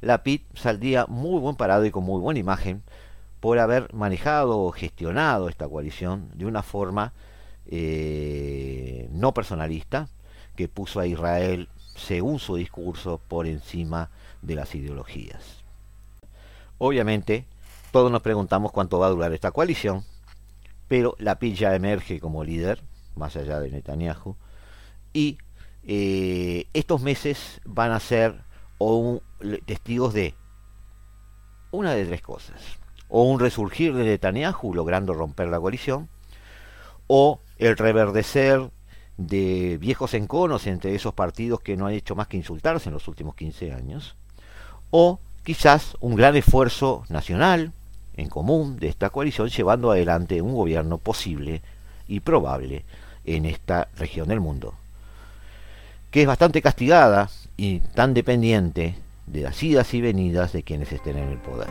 la PIT saldría muy buen parado y con muy buena imagen por haber manejado o gestionado esta coalición de una forma eh, no personalista que puso a Israel, según su discurso, por encima de las ideologías. Obviamente, todos nos preguntamos cuánto va a durar esta coalición, pero la PIT ya emerge como líder, más allá de Netanyahu, y eh, estos meses van a ser o testigos de una de tres cosas. O un resurgir de Netanyahu logrando romper la coalición, o el reverdecer de viejos enconos entre esos partidos que no han hecho más que insultarse en los últimos 15 años, o quizás un gran esfuerzo nacional en común de esta coalición llevando adelante un gobierno posible y probable en esta región del mundo, que es bastante castigada y tan dependiente de las idas y venidas de quienes estén en el poder.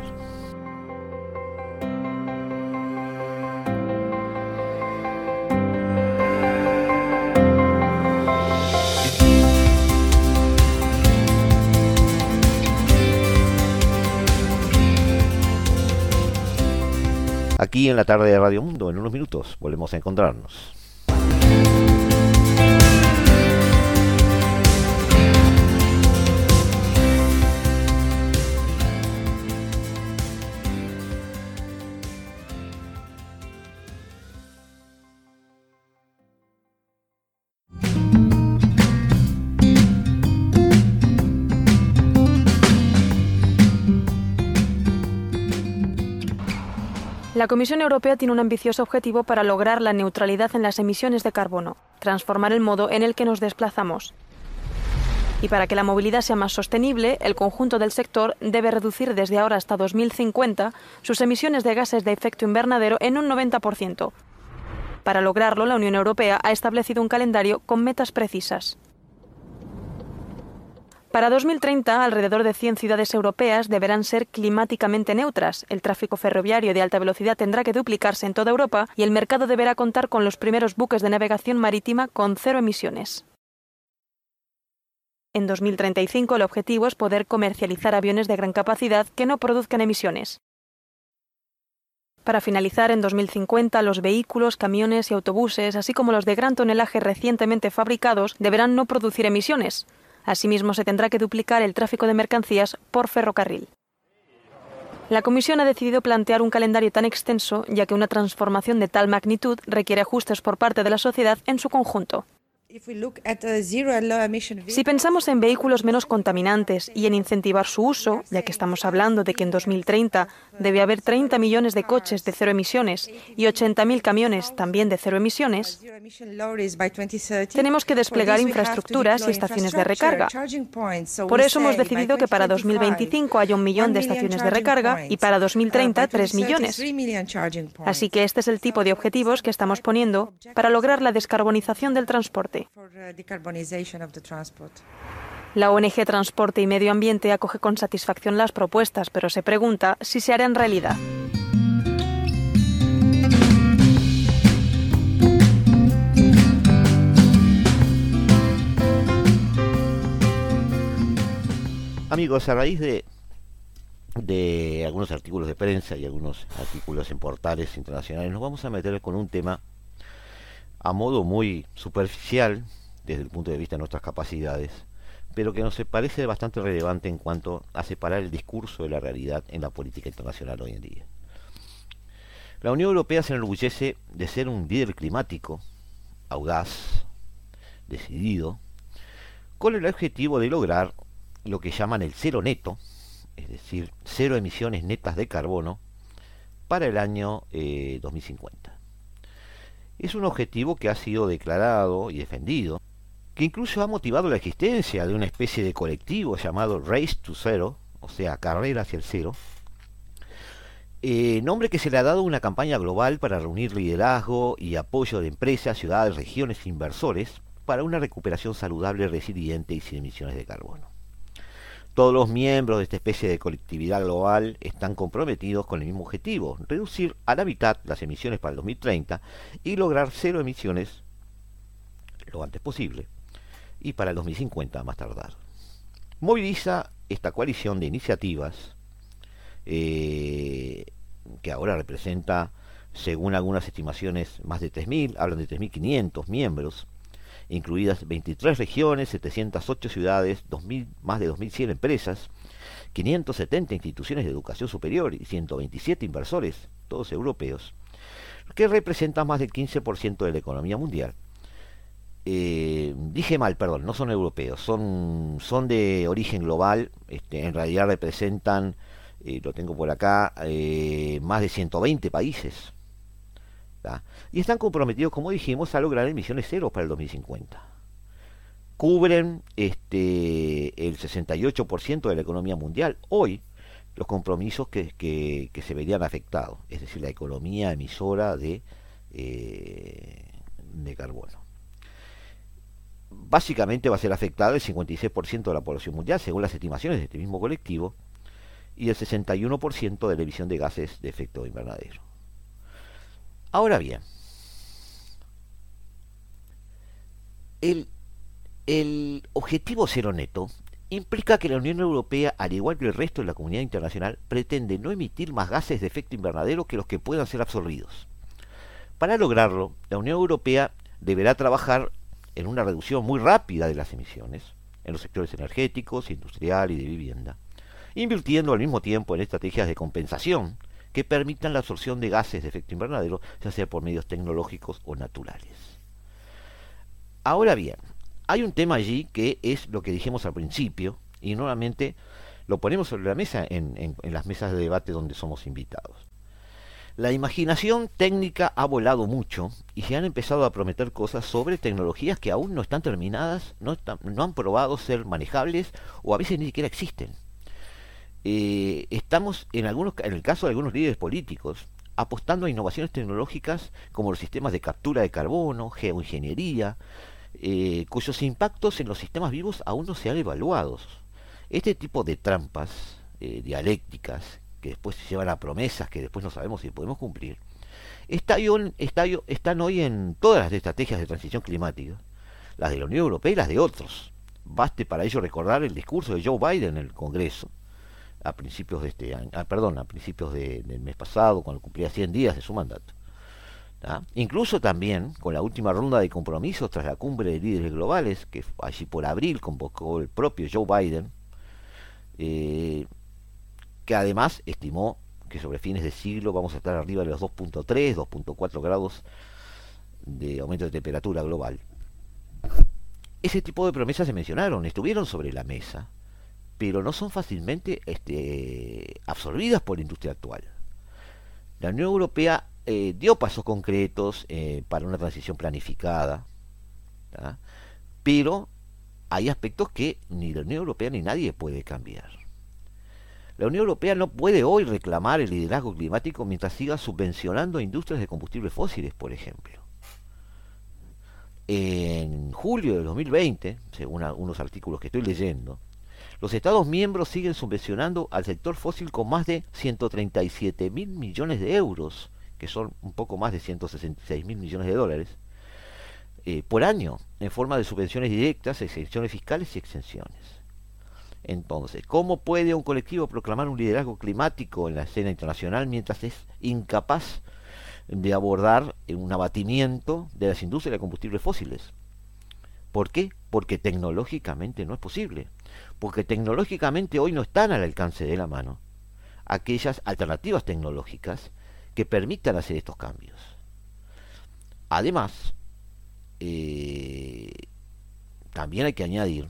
Aquí en la tarde de Radio Mundo, en unos minutos, volvemos a encontrarnos. La Comisión Europea tiene un ambicioso objetivo para lograr la neutralidad en las emisiones de carbono, transformar el modo en el que nos desplazamos. Y para que la movilidad sea más sostenible, el conjunto del sector debe reducir desde ahora hasta 2050 sus emisiones de gases de efecto invernadero en un 90%. Para lograrlo, la Unión Europea ha establecido un calendario con metas precisas. Para 2030, alrededor de 100 ciudades europeas deberán ser climáticamente neutras. El tráfico ferroviario de alta velocidad tendrá que duplicarse en toda Europa y el mercado deberá contar con los primeros buques de navegación marítima con cero emisiones. En 2035 el objetivo es poder comercializar aviones de gran capacidad que no produzcan emisiones. Para finalizar, en 2050 los vehículos, camiones y autobuses, así como los de gran tonelaje recientemente fabricados, deberán no producir emisiones. Asimismo, se tendrá que duplicar el tráfico de mercancías por ferrocarril. La Comisión ha decidido plantear un calendario tan extenso, ya que una transformación de tal magnitud requiere ajustes por parte de la sociedad en su conjunto. Si pensamos en vehículos menos contaminantes y en incentivar su uso, ya que estamos hablando de que en 2030 debe haber 30 millones de coches de cero emisiones y 80.000 camiones también de cero emisiones, tenemos que desplegar infraestructuras y estaciones de recarga. Por eso hemos decidido que para 2025 haya un millón de estaciones de recarga y para 2030 tres millones. Así que este es el tipo de objetivos que estamos poniendo para lograr la descarbonización del transporte. La ONG Transporte y Medio Ambiente acoge con satisfacción las propuestas, pero se pregunta si se harán realidad. Amigos, a raíz de, de algunos artículos de prensa y algunos artículos en portales internacionales, nos vamos a meter con un tema a modo muy superficial desde el punto de vista de nuestras capacidades, pero que nos parece bastante relevante en cuanto a separar el discurso de la realidad en la política internacional hoy en día. La Unión Europea se enorgullece de ser un líder climático, audaz, decidido, con el objetivo de lograr lo que llaman el cero neto, es decir, cero emisiones netas de carbono, para el año 2050. Es un objetivo que ha sido declarado y defendido, que incluso ha motivado la existencia de una especie de colectivo llamado Race to Zero, o sea, carrera hacia el cero, eh, nombre que se le ha dado una campaña global para reunir liderazgo y apoyo de empresas, ciudades, regiones e inversores para una recuperación saludable, resiliente y sin emisiones de carbono. Todos los miembros de esta especie de colectividad global están comprometidos con el mismo objetivo, reducir a la mitad las emisiones para el 2030 y lograr cero emisiones lo antes posible y para el 2050 más tardar. Moviliza esta coalición de iniciativas eh, que ahora representa, según algunas estimaciones, más de 3.000, hablan de 3.500 miembros, incluidas 23 regiones, 708 ciudades, 2000, más de 2.100 empresas, 570 instituciones de educación superior y 127 inversores, todos europeos, que representan más del 15% de la economía mundial. Eh, dije mal, perdón, no son europeos, son, son de origen global, este, en realidad representan, eh, lo tengo por acá, eh, más de 120 países. Y están comprometidos, como dijimos, a lograr emisiones cero para el 2050. Cubren este, el 68% de la economía mundial. Hoy, los compromisos que, se verían afectados, es decir, la economía emisora de, de carbono básicamente va a ser afectado el 56% de la población mundial, según las estimaciones de este mismo colectivo, y el 61% de la emisión de gases de efecto invernadero. Ahora bien, el, objetivo cero neto implica que la Unión Europea, al igual que el resto de la comunidad internacional, pretende no emitir más gases de efecto invernadero que los que puedan ser absorbidos. Para lograrlo, la Unión Europea deberá trabajar en una reducción muy rápida de las emisiones en los sectores energéticos, industrial y de vivienda, invirtiendo al mismo tiempo en estrategias de compensación que permitan la absorción de gases de efecto invernadero, ya sea por medios tecnológicos o naturales. Ahora bien, hay un tema allí que es lo que dijimos al principio, y nuevamente lo ponemos sobre la mesa en, en las mesas de debate donde somos invitados. La imaginación técnica ha volado mucho y se han empezado a prometer cosas sobre tecnologías que aún no están terminadas, no, han probado ser manejables o a veces ni siquiera existen. Eh, estamos, en, algunos, en el caso de algunos líderes políticos, apostando a innovaciones tecnológicas como los sistemas de captura de carbono, geoingeniería, eh, cuyos impactos en los sistemas vivos aún no se han evaluado. Este tipo de trampas eh, dialécticas que después se llevan a promesas que después no sabemos si podemos cumplir, están hoy en todas las estrategias de transición climática, las de la Unión Europea y las de otros. Baste para ello recordar el discurso de Joe Biden en el Congreso a principios de este año, ah, perdón, a principios del mes pasado, cuando cumplía 100 días de su mandato. Incluso también con la última ronda de compromisos tras la cumbre de líderes globales, que allí por abril convocó el propio Joe Biden, eh, que además estimó que sobre fines de siglo vamos a estar arriba de los 2.3, 2.4 grados de aumento de temperatura global. Ese tipo de promesas se mencionaron, estuvieron sobre la mesa, pero no son fácilmente este, absorbidas por la industria actual. La Unión Europea eh, dio pasos concretos eh, para una transición planificada, pero hay aspectos que ni la Unión Europea ni nadie puede cambiar. La Unión Europea no puede hoy reclamar el liderazgo climático mientras siga subvencionando industrias de combustibles fósiles, por ejemplo. En julio de 2020, según unos artículos que estoy leyendo, los Estados miembros siguen subvencionando al sector fósil con más de 137 mil millones de euros, que son un poco más de 166 mil millones de dólares, eh, por año, en forma de subvenciones directas, exenciones fiscales y exenciones. Entonces, ¿cómo puede un colectivo proclamar un liderazgo climático en la escena internacional mientras es incapaz de abordar un abatimiento de las industrias de combustibles fósiles? ¿Por qué? Porque tecnológicamente no es posible. Porque tecnológicamente hoy no están al alcance de la mano aquellas alternativas tecnológicas que permitan hacer estos cambios. Además, eh, también hay que añadir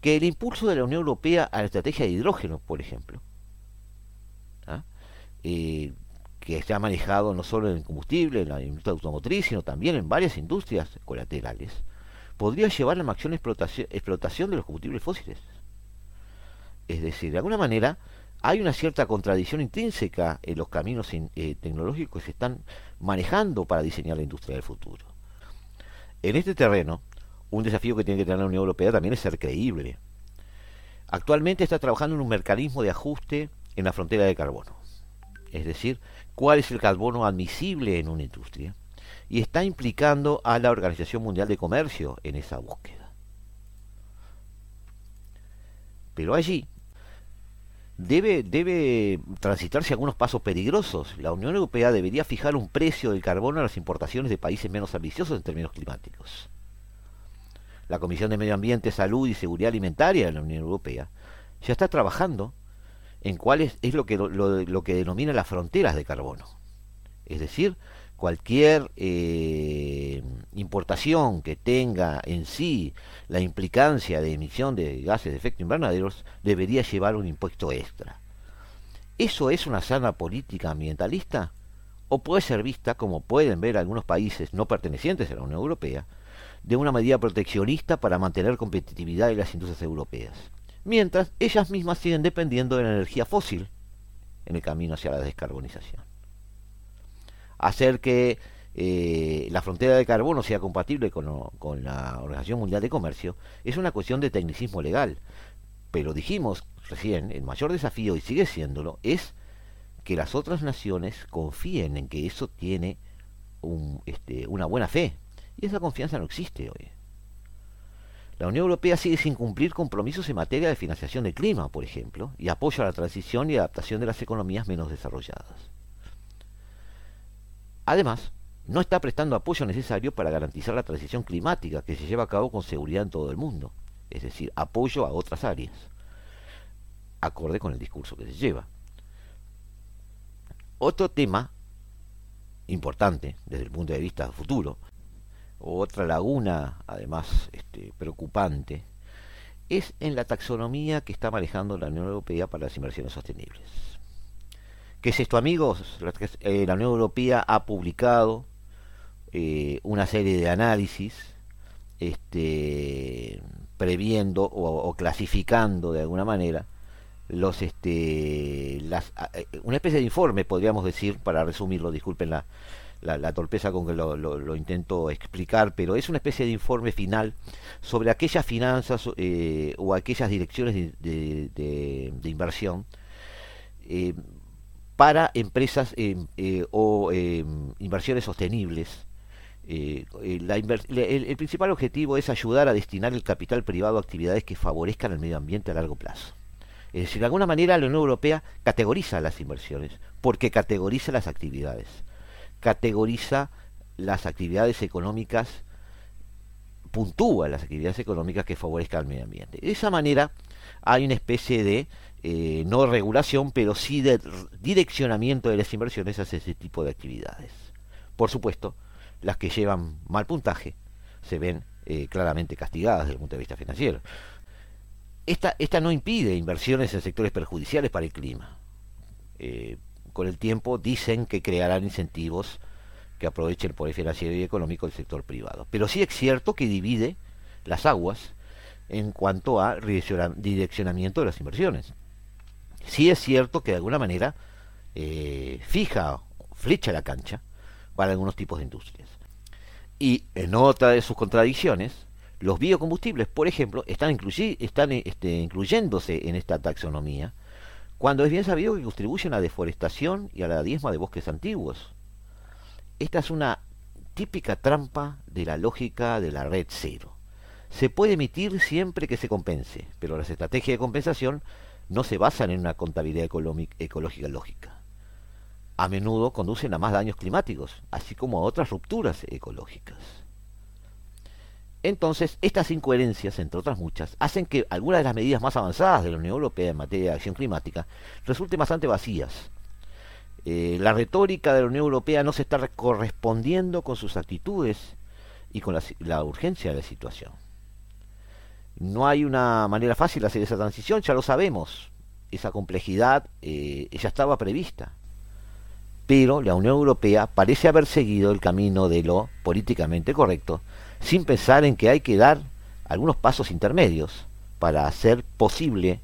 que el impulso de la Unión Europea a la estrategia de hidrógeno, por ejemplo, ¿ah? eh, que se ha manejado no solo en el combustible, en la industria automotriz, sino también en varias industrias colaterales, podría llevar a la máxima explotación, explotación de los combustibles fósiles. Es decir, de alguna manera hay una cierta contradicción intrínseca en los caminos eh, tecnológicos que se están manejando para diseñar la industria del futuro. En este terreno, un desafío que tiene que tener la Unión Europea también es ser creíble. Actualmente está trabajando en un mecanismo de ajuste en la frontera de carbono. Es decir, cuál es el carbono admisible en una industria y está implicando a la Organización Mundial de Comercio en esa búsqueda. Pero allí debe, debe transitarse algunos pasos peligrosos. La Unión Europea debería fijar un precio del carbono a las importaciones de países menos ambiciosos en términos climáticos. La Comisión de Medio Ambiente, Salud y Seguridad Alimentaria de la Unión Europea ya está trabajando en cuáles es lo que, lo, que denomina las fronteras de carbono. Es decir, cualquier eh, importación que tenga en sí la implicancia de emisión de gases de efecto invernadero debería llevar un impuesto extra. ¿Eso es una sana política ambientalista? ¿O puede ser vista, como pueden ver algunos países no pertenecientes a la Unión Europea, de una medida proteccionista para mantener competitividad de las industrias europeas? mientras ellas mismas siguen dependiendo de la energía fósil en el camino hacia la descarbonización. Hacer que eh, la frontera de carbono sea compatible con, la Organización Mundial de Comercio es una cuestión de tecnicismo legal, pero dijimos recién, el mayor desafío, y sigue siéndolo, es que las otras naciones confíen en que eso tiene un, este, una buena fe. Y esa confianza no existe hoy. La Unión Europea sigue sin cumplir compromisos en materia de financiación del clima, por ejemplo, y apoyo a la transición y adaptación de las economías menos desarrolladas. Además, no está prestando apoyo necesario para garantizar la transición climática que se lleva a cabo con seguridad en todo el mundo, es decir, apoyo a otras áreas, acorde con el discurso que se lleva. Otro tema importante desde el punto de vista futuro otra laguna, además este, preocupante, es en la taxonomía que está manejando la Unión Europea para las inversiones sostenibles. ¿Qué es esto, amigos? La, eh, Unión Europea ha publicado eh, una serie de análisis este, previendo o, clasificando de alguna manera los este las, eh, una especie de informe podríamos decir para resumirlo disculpen la, torpeza con que lo, intento explicar, pero es una especie de informe final sobre aquellas finanzas o aquellas direcciones de, inversión eh, para empresas eh, o inversiones sostenibles. el, principal objetivo es ayudar a destinar el capital privado a actividades que favorezcan el medio ambiente a largo plazo. Es decir, de alguna manera la Unión Europea categoriza las inversiones porque categoriza las actividades categoriza las actividades económicas, puntúa las actividades económicas que favorezcan al medio ambiente. De esa manera hay una especie de, eh, no regulación, pero sí de direccionamiento de las inversiones hacia ese tipo de actividades. Por supuesto, las que llevan mal puntaje se ven eh, claramente castigadas desde el punto de vista financiero. Esta, esta no impide inversiones en sectores perjudiciales para el clima. Eh, con el tiempo dicen que crearán incentivos que aprovechen el poder financiero y económico del sector privado. Pero sí es cierto que divide las aguas en cuanto a direccionamiento de las inversiones. Sí es cierto que de alguna manera eh, fija, flecha la cancha para algunos tipos de industrias. Y en otra de sus contradicciones, los biocombustibles, por ejemplo, están, están este, incluyéndose en esta taxonomía cuando es bien sabido que contribuyen a la deforestación y a la diezma de bosques antiguos. Esta es una típica trampa de la lógica de la red cero. Se puede emitir siempre que se compense, pero las estrategias de compensación no se basan en una contabilidad ecológica lógica. A menudo conducen a más daños climáticos, así como a otras rupturas ecológicas. Entonces, estas incoherencias, entre otras muchas, hacen que algunas de las medidas más avanzadas de la Unión Europea en materia de acción climática resulten bastante vacías. Eh, la retórica de la Unión Europea no se está correspondiendo con sus actitudes y con la, urgencia de la situación. No hay una manera fácil de hacer esa transición, ya lo sabemos. Esa complejidad eh, ya estaba prevista. Pero la Unión Europea parece haber seguido el camino de lo políticamente correcto sin pensar en que hay que dar algunos pasos intermedios para hacer posible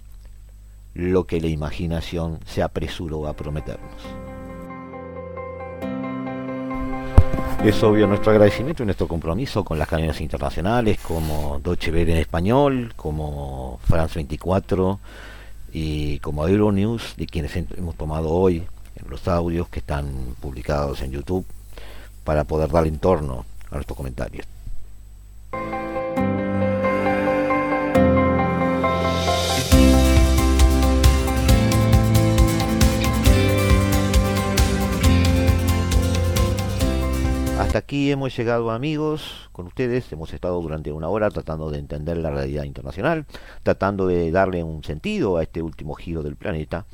lo que la imaginación se apresuró a prometernos. Es obvio nuestro agradecimiento y nuestro compromiso con las cadenas internacionales como Deutsche Welle en español, como France 24 y como Euronews, de quienes hemos tomado hoy los audios que están publicados en YouTube para poder darle entorno a nuestros comentarios. Aquí hemos llegado amigos con ustedes, hemos estado durante una hora tratando de entender la realidad internacional, tratando de darle un sentido a este último giro del planeta,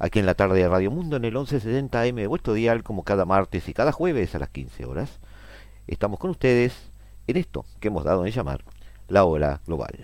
aquí en la tarde de Radio Mundo en el 1170 AM de vuestro dial como cada martes y cada jueves a las 15 horas. Estamos con ustedes en esto que hemos dado en llamar la hora global.